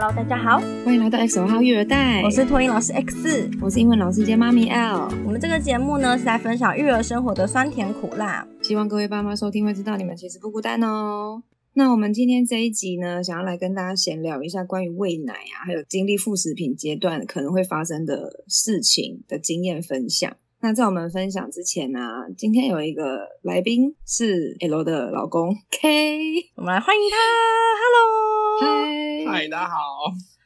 Hello，大家好，欢迎来到 X 号育儿袋，我是托婴老师 X，我是英文老师兼妈咪 L。我们这个节目呢是来分享育儿生活的酸甜苦辣，希望各位爸妈收听会知道你们其实不孤单哦。那我们今天这一集呢，想要来跟大家闲聊一下关于喂奶啊，还有经历副食品阶段可能会发生的事情的经验分享。那在我们分享之前呢，今天有一个来宾是 L 的老公 K，我们来欢迎他，Hello，嗨，嗨，大家好。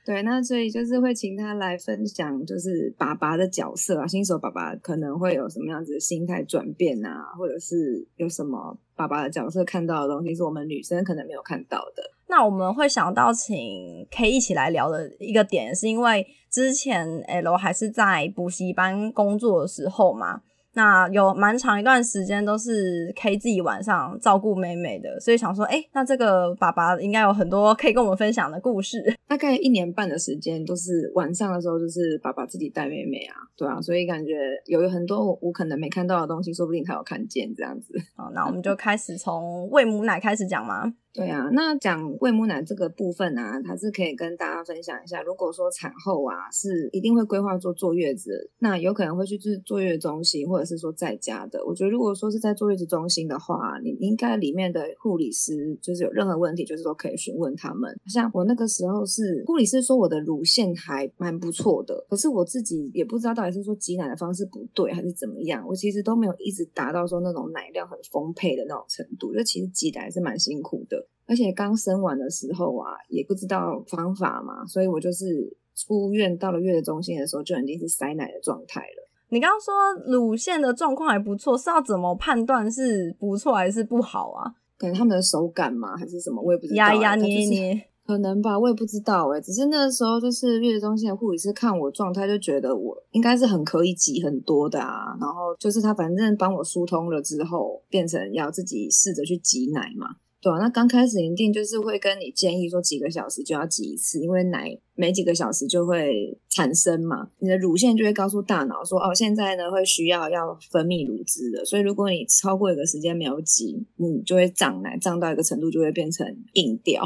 对，那所以就是会请他来分享，就是爸爸的角色啊，新手爸爸可能会有什么样子的心态转变啊，或者是有什么爸爸的角色看到的东西是我们女生可能没有看到的。那我们会想到请 K 一起来聊的一个点，是因为之前 L 还是在补习班工作的时候嘛。那有蛮长一段时间都是 K 自己晚上照顾妹妹的，所以想说，哎，那这个爸爸应该有很多可以跟我们分享的故事。大概一年半的时间都是晚上的时候，就是爸爸自己带妹妹啊，对啊，所以感觉有很多我可能没看到的东西，说不定他有看见这样子。好，那我们就开始从喂母奶开始讲嘛。对啊，那讲喂母奶这个部分啊，还是可以跟大家分享一下。如果说产后啊是一定会规划做坐月子，那有可能会去是坐月中心，或者是说在家的。我觉得如果说是在坐月子中心的话，你应该里面的护理师就是有任何问题，就是说可以询问他们。像我那个时候是护理师说我的乳腺还蛮不错的，可是我自己也不知道到底是说挤奶的方式不对还是怎么样，我其实都没有一直达到说那种奶量很丰沛的那种程度，就其实挤奶是蛮辛苦的。而且刚生完的时候啊，也不知道方法嘛，所以我就是出院到了月子中心的时候，就已经是塞奶的状态了。你刚刚说乳腺的状况还不错，是要怎么判断是不错还是不好啊？可能他们的手感嘛，还是什么，我也不知道。压压捏捏，可能吧，我也不知道哎。只是那时候就是月子中心的护理师看我状态，就觉得我应该是很可以挤很多的啊。然后就是他反正帮我疏通了之后，变成要自己试着去挤奶嘛。对啊，那刚开始一定就是会跟你建议说几个小时就要挤一次，因为奶每几个小时就会产生嘛，你的乳腺就会告诉大脑说哦，现在呢会需要要分泌乳汁的，所以如果你超过一个时间没有挤，你就会胀奶，胀到一个程度就会变成硬掉，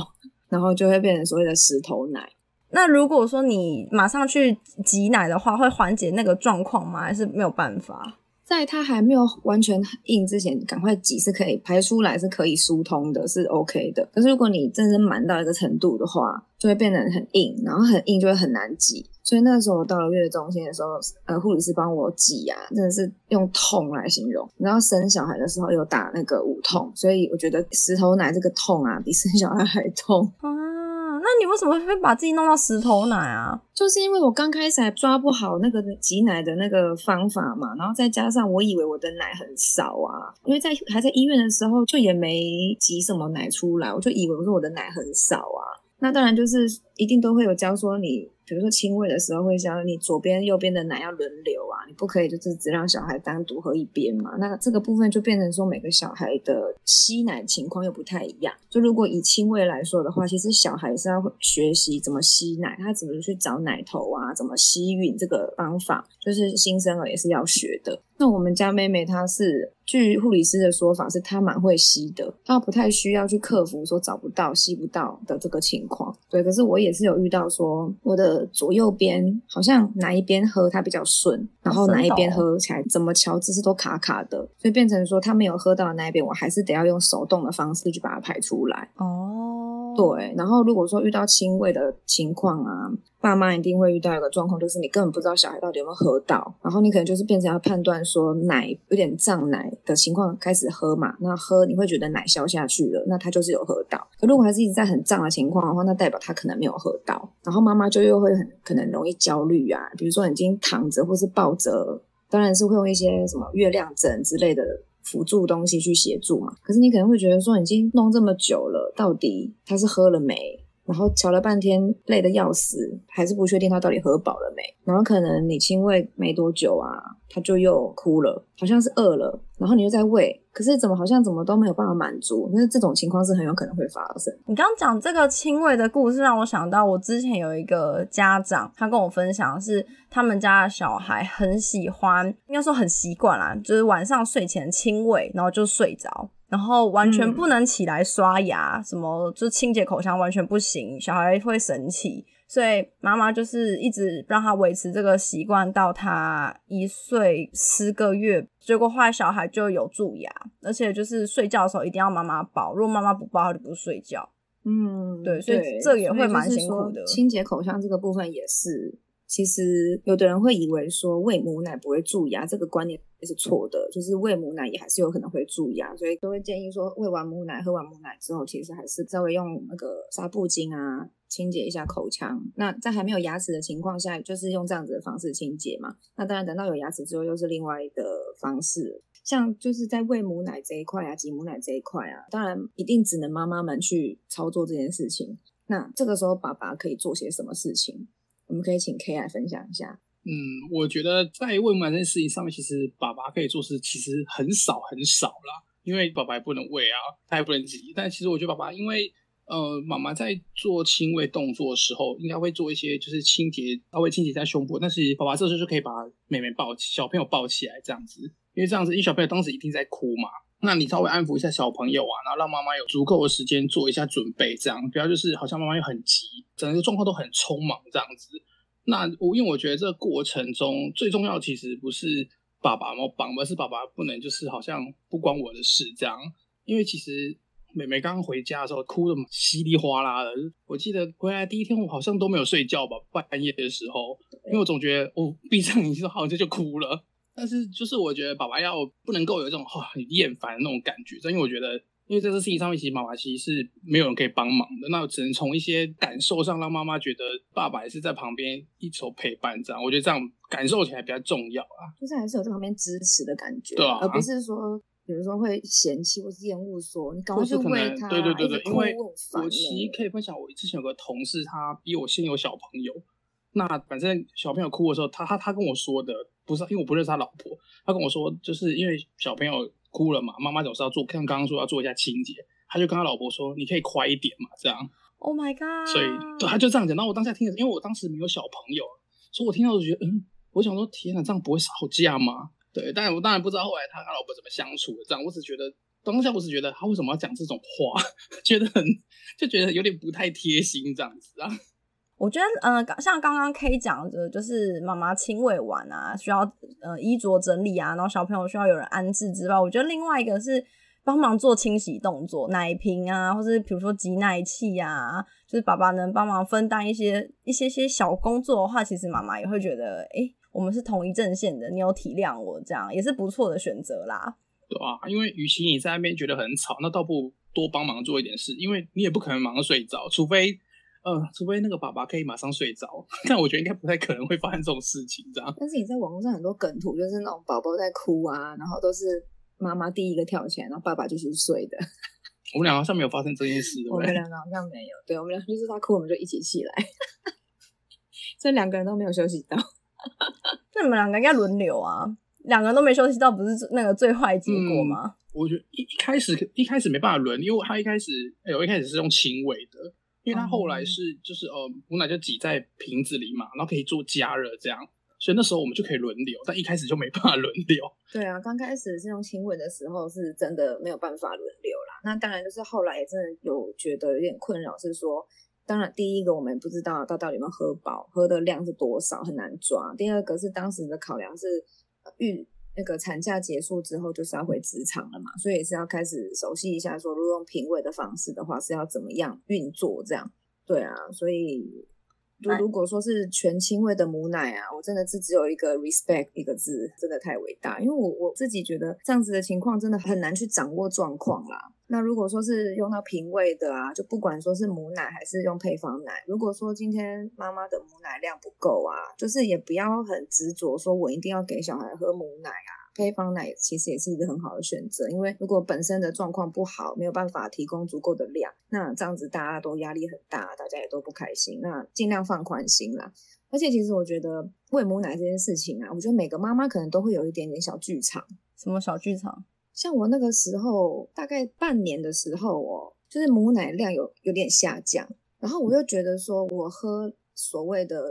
然后就会变成所谓的石头奶。那如果说你马上去挤奶的话，会缓解那个状况吗？还是没有办法？在它还没有完全硬之前，赶快挤是可以排出来，是可以疏通的，是 OK 的。可是如果你真的满到一个程度的话，就会变得很硬，然后很硬就会很难挤。所以那个时候我到了月子中心的时候，呃，护理师帮我挤啊，真的是用痛来形容。然后生小孩的时候有打那个无痛，所以我觉得石头奶这个痛啊，比生小孩还痛。那你为什么会把自己弄到石头奶啊？就是因为我刚开始还抓不好那个挤奶的那个方法嘛，然后再加上我以为我的奶很少啊，因为在还在医院的时候就也没挤什么奶出来，我就以为我说我的奶很少啊。那当然就是一定都会有教说你。比如说亲喂的时候会教你左边右边的奶要轮流啊，你不可以就是只让小孩单独喝一边嘛。那这个部分就变成说每个小孩的吸奶情况又不太一样。就如果以亲喂来说的话，其实小孩是要学习怎么吸奶，他怎么去找奶头啊，怎么吸吮这个方法，就是新生儿也是要学的。那我们家妹妹她是。据护理师的说法，是她蛮会吸的，她不太需要去克服说找不到、吸不到的这个情况。对，可是我也是有遇到说，我的左右边好像哪一边喝它比较顺，然后哪一边喝起来怎么调姿势都卡卡的，所以变成说他没有喝到的那一边，我还是得要用手动的方式去把它排出来。哦，对，然后如果说遇到轻微的情况啊。爸妈一定会遇到一个状况，就是你根本不知道小孩到底有没有喝到，然后你可能就是变成要判断说奶有点胀奶的情况开始喝嘛，那喝你会觉得奶消下去了，那他就是有喝到。可如果还是一直在很胀的情况的话，那代表他可能没有喝到，然后妈妈就又会很可能容易焦虑啊，比如说已经躺着或是抱着，当然是会用一些什么月亮枕之类的辅助东西去协助嘛。可是你可能会觉得说已经弄这么久了，到底他是喝了没？然后瞧了半天，累得要死，还是不确定他到底喝饱了没。然后可能你亲喂没多久啊，他就又哭了，好像是饿了。然后你又在喂，可是怎么好像怎么都没有办法满足。那这种情况是很有可能会发生。你刚刚讲这个亲喂的故事，让我想到我之前有一个家长，他跟我分享是他们家的小孩很喜欢，应该说很习惯啦，就是晚上睡前亲喂，然后就睡着。然后完全不能起来刷牙，什么就清洁口腔完全不行，小孩会生气。所以妈妈就是一直让他维持这个习惯到他一岁十个月，结果后来小孩就有蛀牙，而且就是睡觉的时候一定要妈妈抱，如果妈妈不抱，他就不睡觉。嗯，对，所以这也会蛮辛苦的。清洁口腔这个部分也是。其实有的人会以为说喂母奶不会蛀牙，这个观念也是错的。就是喂母奶也还是有可能会蛀牙，所以都会建议说喂完母奶、喝完母奶之后，其实还是稍微用那个纱布巾啊清洁一下口腔。那在还没有牙齿的情况下，就是用这样子的方式清洁嘛。那当然等到有牙齿之后，又是另外的方式。像就是在喂母奶这一块啊，挤母奶这一块啊，当然一定只能妈妈们去操作这件事情。那这个时候爸爸可以做些什么事情？我们可以请 K 来分享一下。嗯，我觉得在喂母奶这件事情上面，其实爸爸可以做事其实很少很少啦，因为爸爸也不能喂啊，他也不能挤。但其实我觉得爸爸，因为呃，妈妈在做亲喂动作的时候，应该会做一些就是清洁，稍微清洁一下胸部。但是爸爸这时候就可以把妹妹抱起，小朋友抱起来这样子，因为这样子，因为小朋友当时一定在哭嘛，那你稍微安抚一下小朋友啊，然后让妈妈有足够的时间做一下准备，这样不要就是好像妈妈又很急，整个状况都很匆忙这样子。那我因为我觉得这个过程中最重要其实不是爸爸嘛绑，而是爸爸不能就是好像不关我的事这样。因为其实妹妹刚刚回家的时候哭的稀里哗啦的，我记得回来第一天我好像都没有睡觉吧，半夜的时候，因为我总觉得我闭上眼睛好像就哭了。但是就是我觉得爸爸要不能够有这种很厌烦的那种感觉，因为我觉得。因为在这事情上面，其实妈妈其实是没有人可以帮忙的，那只能从一些感受上让妈妈觉得爸爸也是在旁边一手陪伴这样。我觉得这样感受起来比较重要啊，就是还是有在旁边支持的感觉，对啊，而不是说比如说会嫌弃或是厌恶说你赶快去喂他，对对对对，因为我其实可以分享，我之前有个同事，他比我先有小朋友，那反正小朋友哭的时候，他他他跟我说的不是因为我不认识他老婆，他跟我说就是因为小朋友。哭了嘛？妈妈总是要做，像刚刚说要做一下清洁，他就跟他老婆说：“你可以快一点嘛，这样。” Oh my god！所以对，他就这样讲。然后我当下听的，因为我当时没有小朋友，所以我听到就觉得，嗯，我想说，天哪，这样不会吵架吗？对，但我当然不知道后来他跟老婆怎么相处的。这样，我只觉得当下我只觉得他为什么要讲这种话，觉得很就觉得有点不太贴心这样子啊。我觉得，呃，像刚刚 K 讲的，就是妈妈亲喂完啊，需要呃衣着整理啊，然后小朋友需要有人安置之外，我觉得另外一个是帮忙做清洗动作，奶瓶啊，或者比如说挤奶器啊，就是爸爸能帮忙分担一些一些些小工作的话，其实妈妈也会觉得，哎，我们是同一阵线的，你有体谅我，这样也是不错的选择啦。对啊，因为与其你在那边觉得很吵，那倒不如多帮忙做一点事，因为你也不可能忙睡着，除非。嗯，除非那个爸爸可以马上睡着，但我觉得应该不太可能会发生这种事情，这样。但是你在网络上很多梗图，就是那种宝宝在哭啊，然后都是妈妈第一个跳起来，然后爸爸就是睡的。我们两个好像没有发生这件事，我们两个好像没有。对，我们俩就是他哭，我们就一起起来。这两个人都没有休息到。那你们两个应该轮流啊，两个人都没休息到，不是那个最坏结果吗？我觉得一一开始一开始没办法轮，因为他一开始哎，我一开始是用轻微的。因为他后来是就是呃母奶就挤在瓶子里嘛，然后可以做加热这样，所以那时候我们就可以轮流，但一开始就没办法轮流。对啊，刚开始是用亲吻的时候是真的没有办法轮流啦。那当然就是后来也真的有觉得有点困扰，是说，当然第一个我们不知道他到底有没有喝饱，喝的量是多少很难抓。第二个是当时的考量是育。那个产假结束之后就是要回职场了嘛，所以也是要开始熟悉一下，说如果用评委的方式的话是要怎么样运作这样。对啊，所以如如果说是全亲喂的母奶啊，我真的是只有一个 respect 一个字，真的太伟大，因为我我自己觉得这样子的情况真的很难去掌握状况啦。那如果说是用到平喂的啊，就不管说是母奶还是用配方奶，如果说今天妈妈的母奶量不够啊，就是也不要很执着说我一定要给小孩喝母奶啊，配方奶其实也是一个很好的选择，因为如果本身的状况不好，没有办法提供足够的量，那这样子大家都压力很大，大家也都不开心，那尽量放宽心啦。而且其实我觉得喂母奶这件事情啊，我觉得每个妈妈可能都会有一点点小剧场，什么小剧场？像我那个时候，大概半年的时候哦，就是母奶量有有点下降，然后我又觉得说，我喝所谓的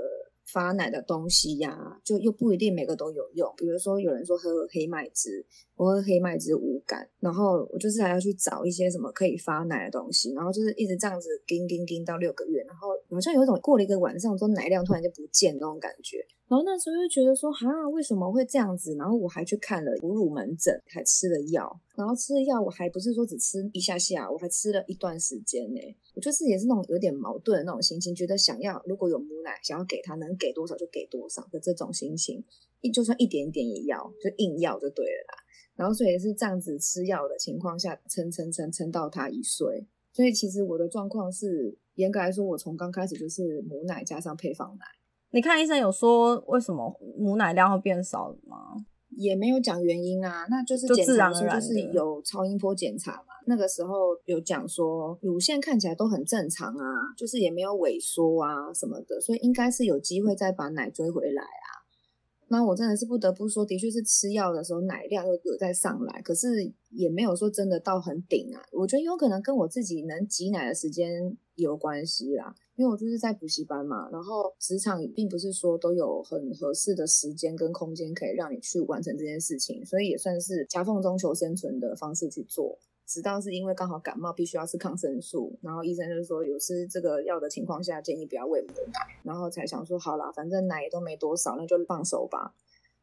发奶的东西呀，就又不一定每个都有用。比如说，有人说喝黑麦汁，我喝黑麦汁无感，然后我就是还要去找一些什么可以发奶的东西，然后就是一直这样子叮叮叮到六个月，然后好像有一种过了一个晚上，说奶量突然就不见那种感觉。然后那时候就觉得说，哈，为什么会这样子？然后我还去看了哺乳门诊，还吃了药。然后吃了药，我还不是说只吃一下下，我还吃了一段时间呢。我就是也是那种有点矛盾的那种心情，觉得想要如果有母奶，想要给他，能给多少就给多少的这种心情，一就算一点点也要，就硬要就对了啦。然后所以也是这样子吃药的情况下，撑撑撑撑到他一岁。所以其实我的状况是，严格来说，我从刚开始就是母奶加上配方奶。你看医生有说为什么母奶量会变少吗？也没有讲原因啊，那就是检查就是有超音波检查嘛。那个时候有讲说乳腺看起来都很正常啊，就是也没有萎缩啊什么的，所以应该是有机会再把奶追回来啊。那我真的是不得不说，的确是吃药的时候奶量又有在上来，可是也没有说真的到很顶啊。我觉得有可能跟我自己能挤奶的时间有关系啦。因为我就是在补习班嘛，然后职场并不是说都有很合适的时间跟空间可以让你去完成这件事情，所以也算是夹缝中求生存的方式去做。直到是因为刚好感冒，必须要吃抗生素，然后医生就是说有吃这个药的情况下，建议不要喂母奶，然后才想说好啦，反正奶也都没多少，那就放手吧。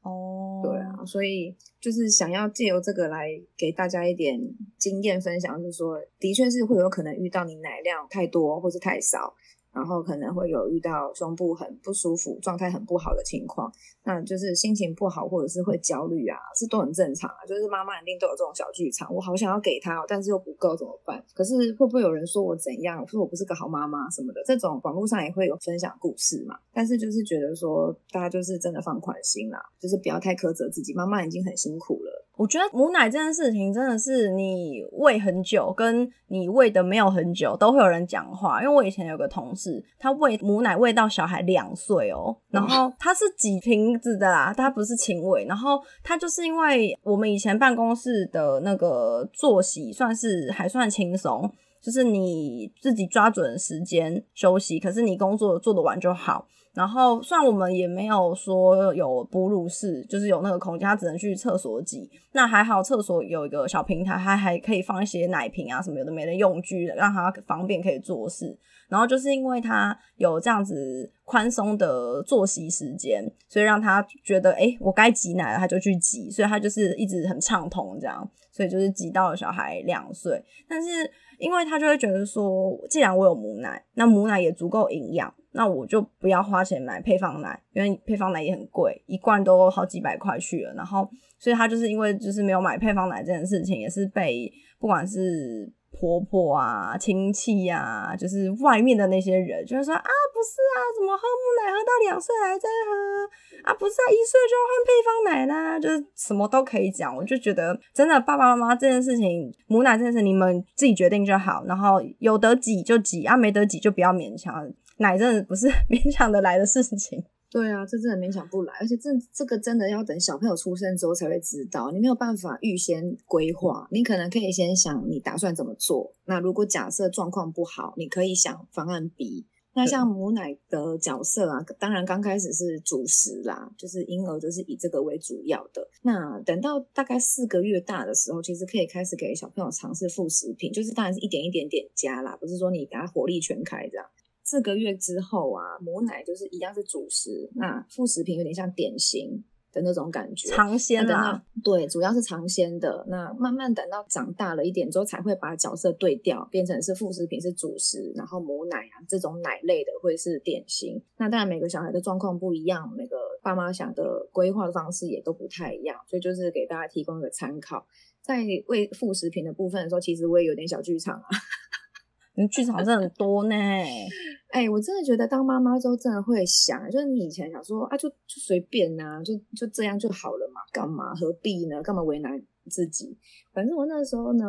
哦，对啊，所以就是想要借由这个来给大家一点经验分享，就是说的确是会有可能遇到你奶量太多或是太少。然后可能会有遇到胸部很不舒服、状态很不好的情况，那就是心情不好或者是会焦虑啊，这都很正常啊。就是妈妈一定都有这种小剧场，我好想要给他，但是又不够怎么办？可是会不会有人说我怎样？说我不是个好妈妈什么的？这种网络上也会有分享故事嘛。但是就是觉得说，大家就是真的放宽心啦，就是不要太苛责自己。妈妈已经很辛苦了。我觉得母奶这件事情真的是你喂很久，跟你喂的没有很久，都会有人讲话。因为我以前有个同事，他喂母奶喂到小孩两岁哦，然后他是挤瓶子的啦，他不是亲喂。然后他就是因为我们以前办公室的那个作息算是还算轻松，就是你自己抓准时间休息，可是你工作做得完就好。然后，虽然我们也没有说有哺乳室，就是有那个空间，他只能去厕所挤。那还好，厕所有一个小平台，它还可以放一些奶瓶啊什么有的没的用具，让他方便可以做事。然后就是因为他有这样子宽松的作息时间，所以让他觉得，哎，我该挤奶了，他就去挤，所以他就是一直很畅通这样。所以就是挤到了小孩两岁，但是因为他就会觉得说，既然我有母奶，那母奶也足够营养。那我就不要花钱买配方奶，因为配方奶也很贵，一罐都好几百块去了。然后，所以他就是因为就是没有买配方奶这件事情，也是被不管是婆婆啊、亲戚呀，就是外面的那些人，就是说啊，不是啊，怎么喝母奶喝到两岁还在喝啊？不是啊，一岁就换配方奶啦，就是什么都可以讲。我就觉得真的爸爸妈妈这件事情，母奶这件事你们自己决定就好。然后有得挤就挤啊，没得挤就不要勉强。奶真的不是 勉强的来的事情。对啊，这真的勉强不来，而且这这个真的要等小朋友出生之后才会知道，你没有办法预先规划。你可能可以先想你打算怎么做。那如果假设状况不好，你可以想方案 B。那像母奶的角色啊，当然刚开始是主食啦，就是婴儿就是以这个为主要的。那等到大概四个月大的时候，其实可以开始给小朋友尝试副食品，就是当然是一点一点点加啦，不是说你给他火力全开这样。四个月之后啊，母奶就是一样是主食，那副食品有点像点心的那种感觉，尝鲜的。对，主要是尝鲜的。那慢慢等到长大了一点之后，才会把角色对调，变成是副食品是主食，然后母奶啊这种奶类的会是点心。那当然每个小孩的状况不一样，每个爸妈想的规划的方式也都不太一样，所以就是给大家提供一个参考。在喂副食品的部分的时候，其实我也有点小剧场啊。你剧场真的很多呢，哎，我真的觉得当妈妈之后真的会想，就是你以前想说啊，就就随便呐，就就这样就好了嘛，干嘛何必呢？干嘛为难自己？反正我那时候呢，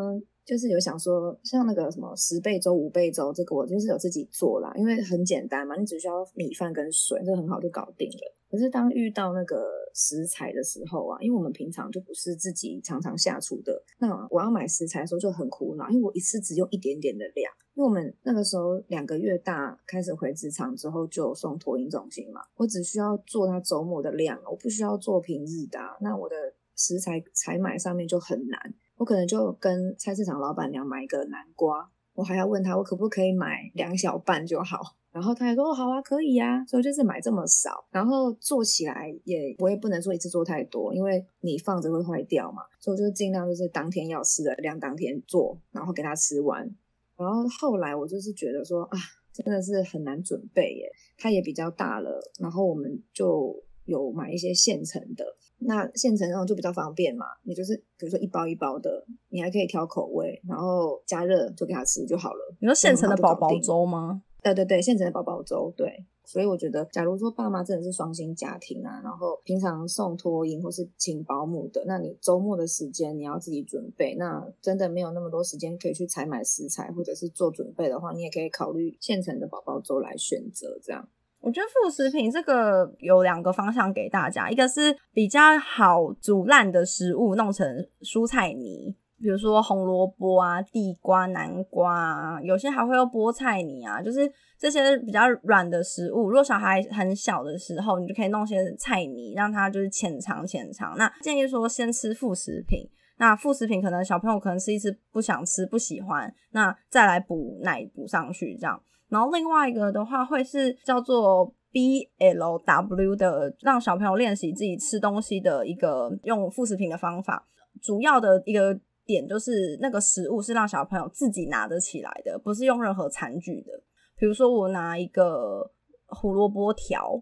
就是有想说，像那个什么十倍粥、五倍粥，这个我就是有自己做啦，因为很简单嘛，你只需要米饭跟水，这很好就搞定了。可是当遇到那个食材的时候啊，因为我们平常就不是自己常常下厨的，那我要买食材的时候就很苦恼，因为我一次只用一点点的量。因为我们那个时候两个月大，开始回职场之后就送托婴中心嘛，我只需要做他周末的量，我不需要做平日的，那我的食材采买上面就很难，我可能就跟菜市场老板娘买一个南瓜，我还要问他我可不可以买两小半就好。然后他还说好啊可以呀，所以就是买这么少，然后做起来也我也不能做一次做太多，因为你放着会坏掉嘛，所以我就尽量就是当天要吃的量当天做，然后给他吃完。然后后来我就是觉得说啊，真的是很难准备耶，他也比较大了，然后我们就有买一些现成的，那现成那种就比较方便嘛，你就是比如说一包一包的，你还可以调口味，然后加热就给他吃就好了。你说现成的宝宝粥吗？对对对，现成的宝宝粥，对，所以我觉得，假如说爸妈真的是双薪家庭啊，然后平常送托婴或是请保姆的，那你周末的时间你要自己准备，那真的没有那么多时间可以去采买食材或者是做准备的话，你也可以考虑现成的宝宝粥来选择。这样，我觉得副食品这个有两个方向给大家，一个是比较好煮烂的食物弄成蔬菜泥。比如说红萝卜啊、地瓜、南瓜啊，有些还会用菠菜泥啊，就是这些比较软的食物。如果小孩很小的时候，你就可以弄些菜泥，让他就是浅尝浅尝。那建议说先吃副食品，那副食品可能小朋友可能吃一次不想吃、不喜欢，那再来补奶补上去这样。然后另外一个的话会是叫做 B L W 的，让小朋友练习自己吃东西的一个用副食品的方法，主要的一个。点就是那个食物是让小朋友自己拿得起来的，不是用任何餐具的。比如说我拿一个胡萝卜条，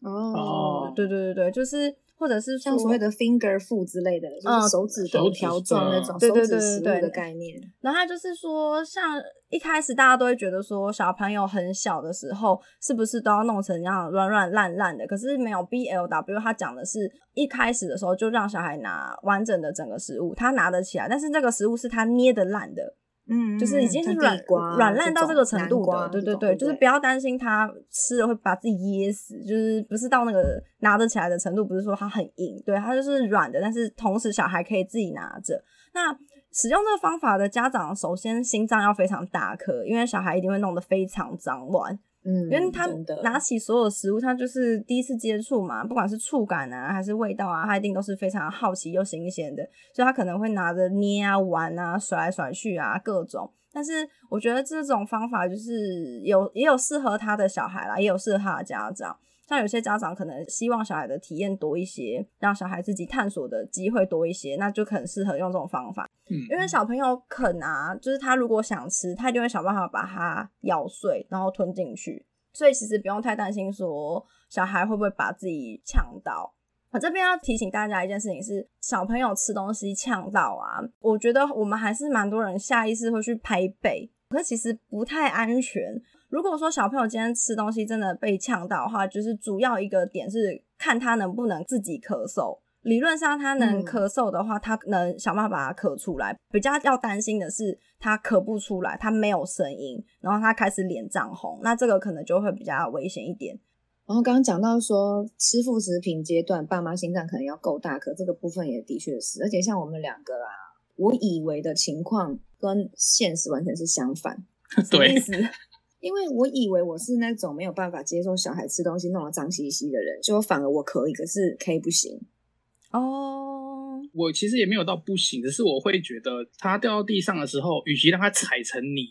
哦，对对对对，就是。或者是像所谓的 finger food 之类的，就是手指头条状那种，对对对对对的概念。然后就是说，像一开始大家都会觉得说，小朋友很小的时候，是不是都要弄成这样软软烂烂的？可是没有 B L W，他讲的是一开始的时候就让小孩拿完整的整个食物，他拿得起来，但是这个食物是他捏的烂的。嗯，就是已经是软软烂到这个程度的，对对对，就是不要担心他吃了会把自己噎死，就是不是到那个拿得起来的程度，不是说它很硬，对，它就是软的，但是同时小孩可以自己拿着。那使用这个方法的家长，首先心脏要非常大颗，因为小孩一定会弄得非常脏乱。嗯，因为他拿起所有食物，他就是第一次接触嘛，不管是触感啊，还是味道啊，他一定都是非常好奇又新鲜的，所以他可能会拿着捏啊、玩啊、甩来甩去啊，各种。但是我觉得这种方法就是有也有适合他的小孩啦，也有适合他的家长。像有些家长可能希望小孩的体验多一些，让小孩自己探索的机会多一些，那就很适合用这种方法。嗯，因为小朋友啃啊，就是他如果想吃，他一定会想办法把它咬碎，然后吞进去。所以其实不用太担心说小孩会不会把自己呛到。我这边要提醒大家一件事情是，小朋友吃东西呛到啊，我觉得我们还是蛮多人下意识会去拍背，可其实不太安全。如果说小朋友今天吃东西真的被呛到的话，就是主要一个点是看他能不能自己咳嗽。理论上他能咳嗽的话，他能想办法把它咳出来。比较要担心的是他咳不出来，他没有声音，然后他开始脸涨红，那这个可能就会比较危险一点。然后刚刚讲到说吃副食品阶段，爸妈心脏可能要够大可，这个部分也的确是。而且像我们两个啊，我以为的情况跟现实完全是相反。什么意思？因为我以为我是那种没有办法接受小孩吃东西弄得脏兮兮的人，就反而我可以，可是 K 不行。哦，我其实也没有到不行，只是我会觉得它掉到地上的时候，与其让它踩成泥，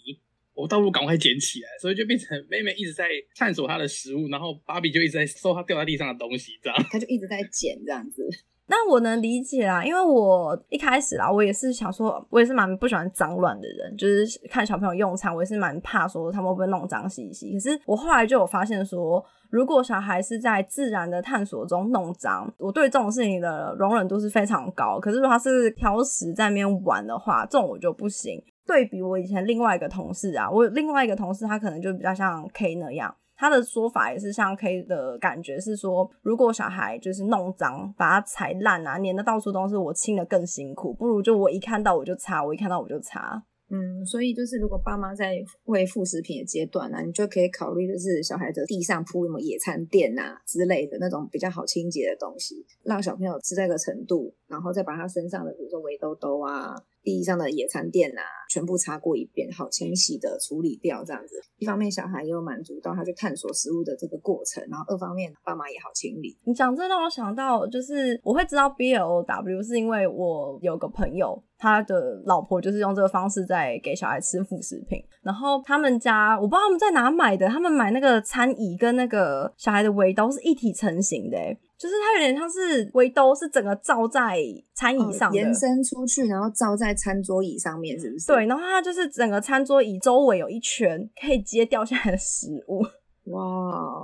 我倒不如赶快捡起来，所以就变成妹妹一直在探索她的食物，然后芭比就一直在收她掉在地上的东西，这样，她就一直在捡这样子。那我能理解啦，因为我一开始啦，我也是想说，我也是蛮不喜欢脏乱的人，就是看小朋友用餐，我也是蛮怕说他们会不会弄脏兮兮。可是我后来就有发现说，如果小孩是在自然的探索中弄脏，我对这种事情的容忍度是非常高。可是如果他是挑食在那边玩的话，这种我就不行。对比我以前另外一个同事啊，我另外一个同事他可能就比较像 K 那样。他的说法也是像 K 的感觉是说，如果小孩就是弄脏，把它踩烂啊，粘的到处都是，我清的更辛苦，不如就我一看到我就擦，我一看到我就擦。嗯，所以就是如果爸妈在喂副食品的阶段呢，你就可以考虑就是小孩的地上铺什么野餐垫啊之类的那种比较好清洁的东西，让小朋友吃这个程度，然后再把他身上的比如说围兜兜啊、地上的野餐垫啊，全部擦过一遍，好清洗的处理掉，这样子。一方面小孩也有满足到他去探索食物的这个过程，然后二方面爸妈也好清理。你讲这让我想到，就是我会知道 B L O W 是因为我有个朋友，他的老婆就是用这个方式在给小孩吃副食品，然后他们家我不知道他们在哪买的，他们买那个餐椅跟那个小孩的围兜是一体成型的、就是它有点像是围兜是整个罩在餐椅上，哦延伸出去，然后罩在餐桌椅上面，是不是？对，，然后它就是整个餐桌椅周围有一圈可以接掉下来的食物，哇，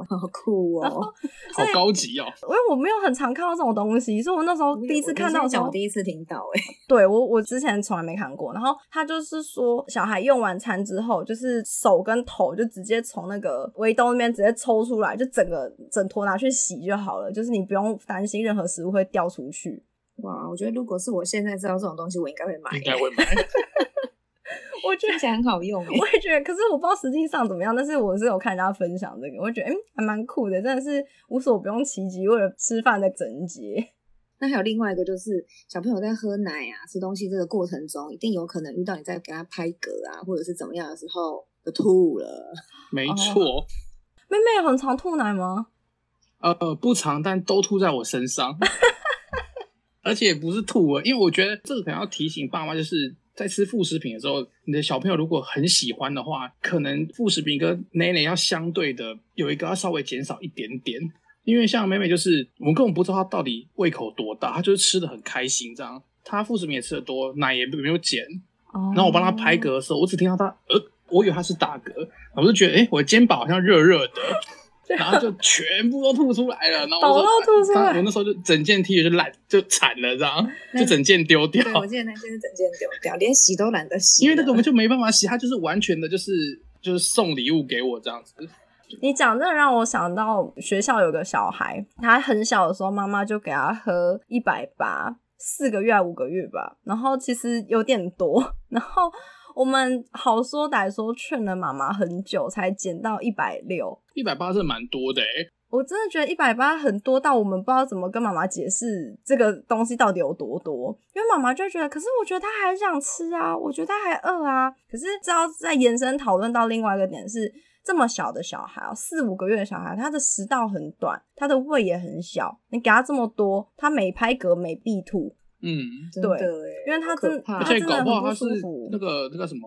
好酷哦！好高级哦。因为我没有很常看到这种东西，所以我那时候第一次看到我第一次听到、哎，对我我之前从来没看过。然后他就是说，小孩用完餐之后，就是手跟头就直接从那个围兜那边直接抽出来，就整个整坨拿去洗就好了，就是你不用担心任何食物会掉出去。哇，我觉得如果是我现在知道这种东西，我应该会买、应该会买。我觉得听起来很好用、哎我也觉得，可是我不知道实际上怎么样，但是我是有看人家分享这个，我觉得嗯还蛮酷的，真的是无所不用其极，为了吃饭的整洁。那还有另外一个就是小朋友在喝奶啊、吃东西这个过程中，一定有可能遇到你在给他拍嗝啊，或者是怎么样的时候就吐了。没错，妹妹很常吐奶吗？呃，不常，但都吐在我身上，而且不是吐了，因为我觉得这个可能要提醒爸妈，就是在吃副食品的时候，你的小朋友如果很喜欢的话，可能副食品跟奶奶要相对的有一个要稍微减少一点点。因为像美美就是，我们根本不知道她到底胃口多大，她就是吃的很开心这样。她副食品也吃的多，奶也没有减。哦然后我帮她拍嗝的时候，我只听到她呃，我以为她是打嗝，我就觉得哎、诶我的肩膀好像热热的，然后就全部都吐出来了。然后我都 吐出来我那时候就整件 T 恤就烂就惨了，这样就整件丢掉对，。我记得那件是整件丢掉，连洗都懒得洗。因为那个我们就没办法洗，它就是完全的就是就是送礼物给我这样子。你讲这让我想到学校有个小孩，他很小的时候，妈妈就给他喝一百八，四个月还五个月吧，然后其实有点多，然后我们好说歹说劝了妈妈很久，才减到一百六。一百八是蛮多的哎、我真的觉得一百八很多到我们不知道怎么跟妈妈解释这个东西到底有多多，因为妈妈就会觉得，可是我觉得她还想吃啊，我觉得她还饿啊。可是这要在延伸讨论到另外一个点是，这么小的小孩哦，四五个月的小孩，他的食道很短，他的胃也很小，你给他这么多，他每拍嗝每必吐，嗯，真的哎，因为他真好可怕而且搞不好他他是真的很不舒服那个那个什么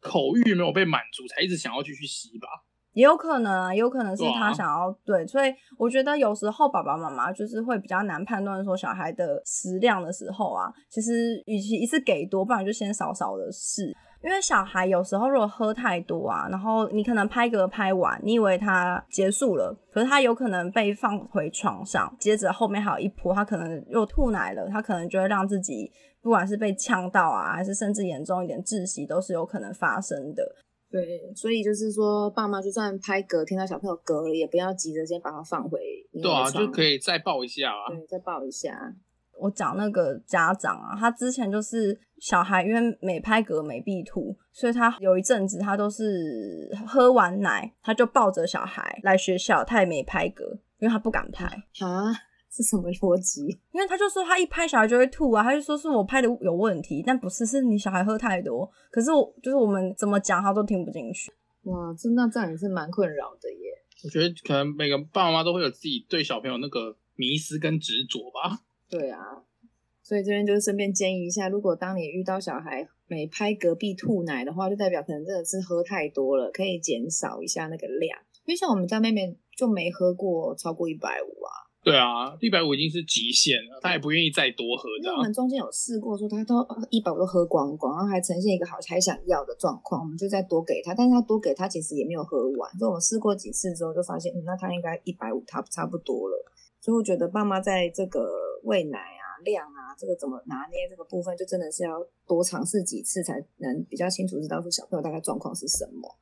口欲没有被满足，才一直想要继续吸吧。也有可能啊，也有可能是他想要对，所以我觉得有时候爸爸妈妈就是会比较难判断说小孩的食量的时候啊，其实与其一次给多，不然就先少少的试。因为小孩有时候如果喝太多啊，然后你可能拍嗝拍完，你以为他结束了，可是他有可能被放回床上，接着后面还有一波，他可能又吐奶了，他可能就会让自己不管是被呛到啊，还是甚至严重一点窒息，都是有可能发生的。对，所以就是说，爸妈就算拍嗝，听到小朋友嗝了，也不要急着先把他放回婴对啊，就可以再抱一下啊。对，再抱一下。我讲那个家长啊，他之前就是小孩，因为每拍嗝没必吐，所以他有一阵子他都是喝完奶，他就抱着小孩来学校，他也没拍嗝，因为他不敢拍，啊，是什么逻辑？因为他就说他一拍小孩就会吐啊，他就说是我拍的有问题，但不是，是你小孩喝太多。可是我就是我们怎么讲他都听不进去。哇，真的这样也是蛮困扰的耶。我觉得可能每个爸爸妈妈都会有自己对小朋友那个迷思跟执着吧。对啊，所以这边就是顺便建议一下，如果当你遇到小孩每拍隔壁吐奶的话，就代表可能真的是喝太多了，可以减少一下那个量。因为像我们家妹妹就没喝过超过一百五啊，对啊，一百五已经是极限了，她也不愿意再多喝因为我们中间有试过说她都一百五都喝光光，然后还呈现一个好还想要的状况，我们就再多给她，但是她多给她其实也没有喝完，所以我们试过几次之后就发现，嗯，那她应该一百五差差不多了。所以我觉得爸妈在这个喂奶啊、量啊，这个怎么拿捏这个部分，就真的是要多尝试几次，才能比较清楚知道说小朋友大概状况是什么。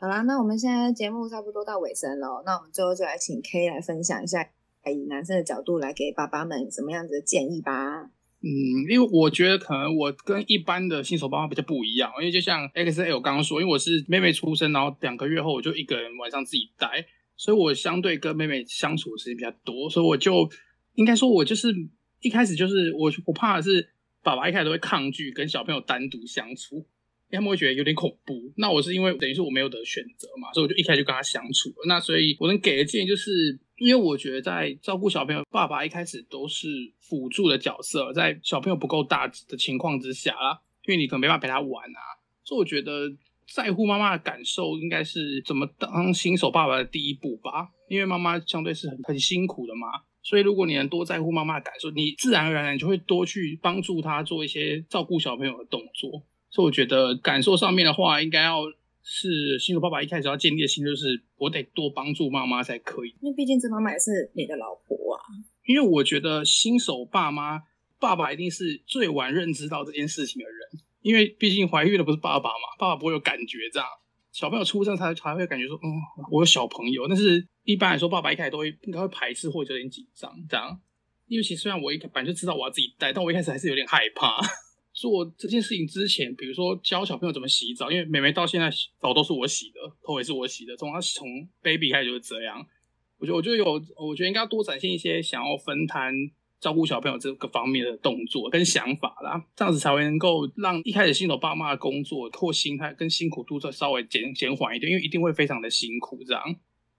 好啦，那我们现在节目差不多到尾声了，那我们最后就来请 K 来分享一下，以男生的角度来给爸爸们什么样子的建议吧。嗯，因为我觉得可能我跟一般的新手爸妈比较不一样，因为就像 XL 刚刚说，因为我是妹妹出生，然后两个月后我就一个人晚上自己带，所以我相对跟妹妹相处的时间比较多，所以我就应该说，我就是一开始就是我我怕的是爸爸一开始都会抗拒跟小朋友单独相处，因为他们会觉得有点恐怖。那我是因为等于是我没有得选择嘛，所以我就一开始就跟他相处了。那所以我能给的建议就是，因为我觉得在照顾小朋友，爸爸一开始都是辅助的角色，在小朋友不够大的情况之下啦，因为你可能没办法陪他玩啊，所以我觉得在乎妈妈的感受应该是怎么当新手爸爸的第一步吧，因为妈妈相对是很很辛苦的嘛。所以，如果你能多在乎妈妈的感受，你自然而然就会多去帮助她做一些照顾小朋友的动作。所以，我觉得感受上面的话，应该要是新手爸爸一开始要建立的心，就是我得多帮助妈妈才可以。因为毕竟这妈妈也是你的老婆啊。因为我觉得新手爸妈，爸爸一定是最晚认知到这件事情的人，因为毕竟怀孕的不是爸爸嘛，爸爸不会有感觉这样。小朋友出生才才会感觉说，嗯，我有小朋友。但是一般来说，爸爸一开始都会应该会排斥或者有点紧张这样。因为其实虽然我一本来就知道我要自己带，但我一开始还是有点害怕。做这件事情之前，比如说教小朋友怎么洗澡，因为妹妹到现在澡都是我洗的，头也是我洗的，从她从 baby 开始就是这样。我觉得我就有，我觉得应该要多展现一些想要分摊照顾小朋友这个方面的动作跟想法啦，这样子才会能够让一开始新手爸妈的工作或心态跟辛苦度再稍微减减缓一点，因为一定会非常的辛苦这样。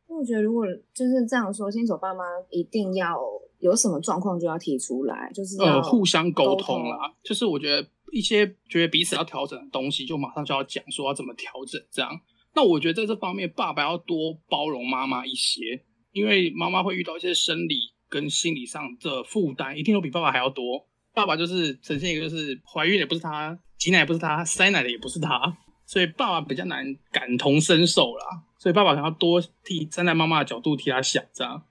那我觉得如果就是这样说，新手爸妈一定要有什么状况就要提出来，就是要呃互相沟通啦，就是我觉得一些觉得彼此要调整的东西，就马上就要讲说要怎么调整这样。那我觉得在这方面，爸爸要多包容妈妈一些，因为妈妈会遇到一些生理跟心理上的负担，一定都比爸爸还要多。爸爸就是呈现一个就是怀孕也不是他，挤奶也不是他，塞奶的也不是他，所以爸爸比较难感同身受啦。所以爸爸想要多替站在妈妈的角度替他想这样。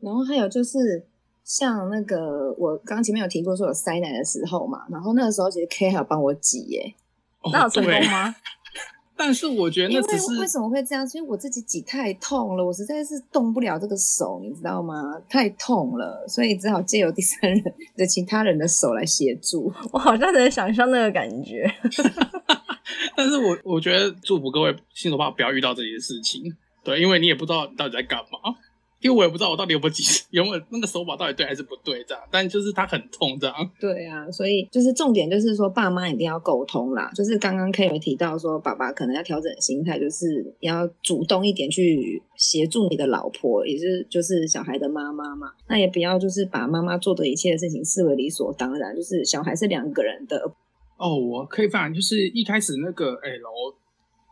然后还有就是像那个我刚刚前面有提过说有塞奶的时候嘛，然后那个时候其实 K 还有帮我挤耶，哦那有成功对吗？但是我觉得因为那只是为什么会这样？是因为我自己挤太痛了，我实在是动不了这个手，你知道吗？太痛了，所以只好借由第三人的其他人的手来协助。我好像能想象那个感觉。但是我我觉得祝福各位新手爸爸不要遇到这些事情，对，因为你也不知道你到底在干嘛，因为我也不知道我到底有没有几有没有那个手法到底对还是不对这样，但就是它很痛这样。对啊，所以就是重点就是说，爸妈一定要沟通啦。就是刚刚 K 有提到说，爸爸可能要调整心态，就是要主动一点去协助你的老婆，也是就是小孩的妈妈嘛。那也不要就是把妈妈做的一切的事情视为理所当然，就是小孩是两个人的，哦，我可以分享，就是一开始那个 L，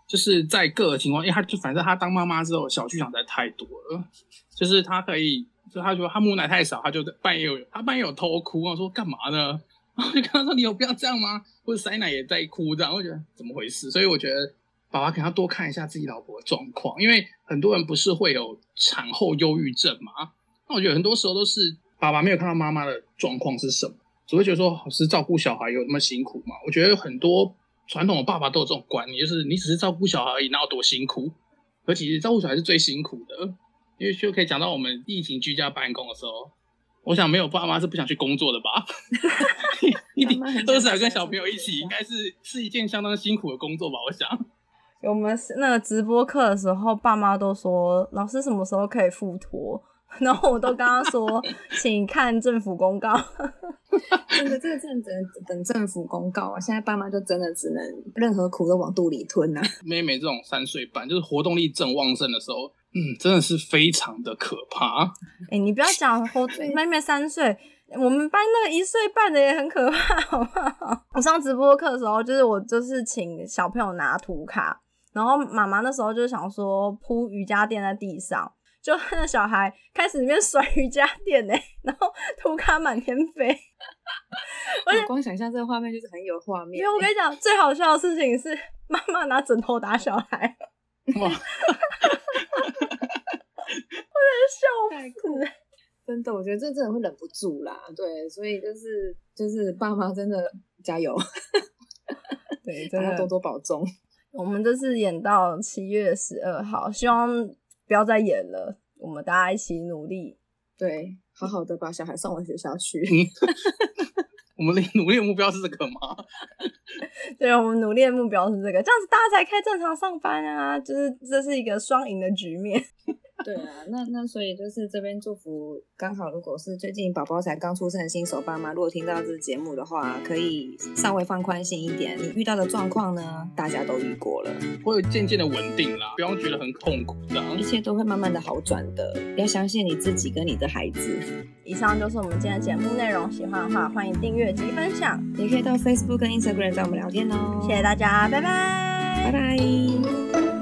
就是在各个情况，因为他就反正他当妈妈之后，小剧场在太多了，就是他可以，就他说他母奶太少，他就在半夜有他半夜有偷哭，我说干嘛呢？然后就跟他说你有必要这样吗？或者塞奶也在哭这样，我觉得怎么回事？所以我觉得爸爸可能要多看一下自己老婆的状况，因为很多人不是会有产后忧郁症嘛？那我觉得很多时候都是爸爸没有看到妈妈的状况是什么。只会觉得说，是照顾小孩有那么辛苦吗？我觉得很多传统的爸爸都有这种观念，就是你只是照顾小孩而已，那有多辛苦？而其实照顾小孩是最辛苦的，因为就可以讲到我们疫情居家办公的时候，我想没有爸妈是不想去工作的吧？一 定爸妈很想都是来跟小朋友一起，应该是是一件相当辛苦的工作吧？我想。我们那个直播课的时候，爸妈都说老师什么时候可以复托，然后我都跟他说，请看政府公告。真的这个真的只能等政府公告啊！现在爸妈就真的只能任何苦都往肚里吞啊。妹妹这种三岁半，就是活动力正旺盛的时候，嗯，真的是非常的可怕。哎、你不要讲 活妹妹三岁，我们班那个一岁半的也很可怕，好不好？我上直播课的时候，就是我就是请小朋友拿图卡，然后妈妈那时候就想说铺瑜伽垫在地上，就那小孩开始里面甩瑜伽垫呢、然后涂卡满天飞。我光想象这个画面就是很有画面因为。我跟你讲，最好笑的事情是妈妈拿枕头打小孩，哇，笑太酷死！真的，我觉得这真的会忍不住啦。对，所以就是就是爸妈真的加油，对，真的多多保重。我们这次演到七月十二号，希望不要再演了，我们大家一起努力。对，好好的把小孩送回学校去。我们的努力的目标是这个吗？对，我们努力的目标是这个，这样子大家才可以正常上班啊！就是这是一个双赢的局面。对啊，那那所以就是这边祝福，刚好如果是最近宝宝才刚出生的新手爸妈，如果听到这个节目的话，可以稍微放宽心一点。你遇到的状况呢，大家都遇过了，会渐渐的稳定啦，不要觉得很痛苦的一。切都会慢慢的好转的。要相信你自己跟你的孩子。以上就是我们今天的节目内容，喜欢的话欢迎订阅及分享，也可以到 Facebook 跟 Instagram 找我们聊天哦。谢谢大家，拜拜拜拜。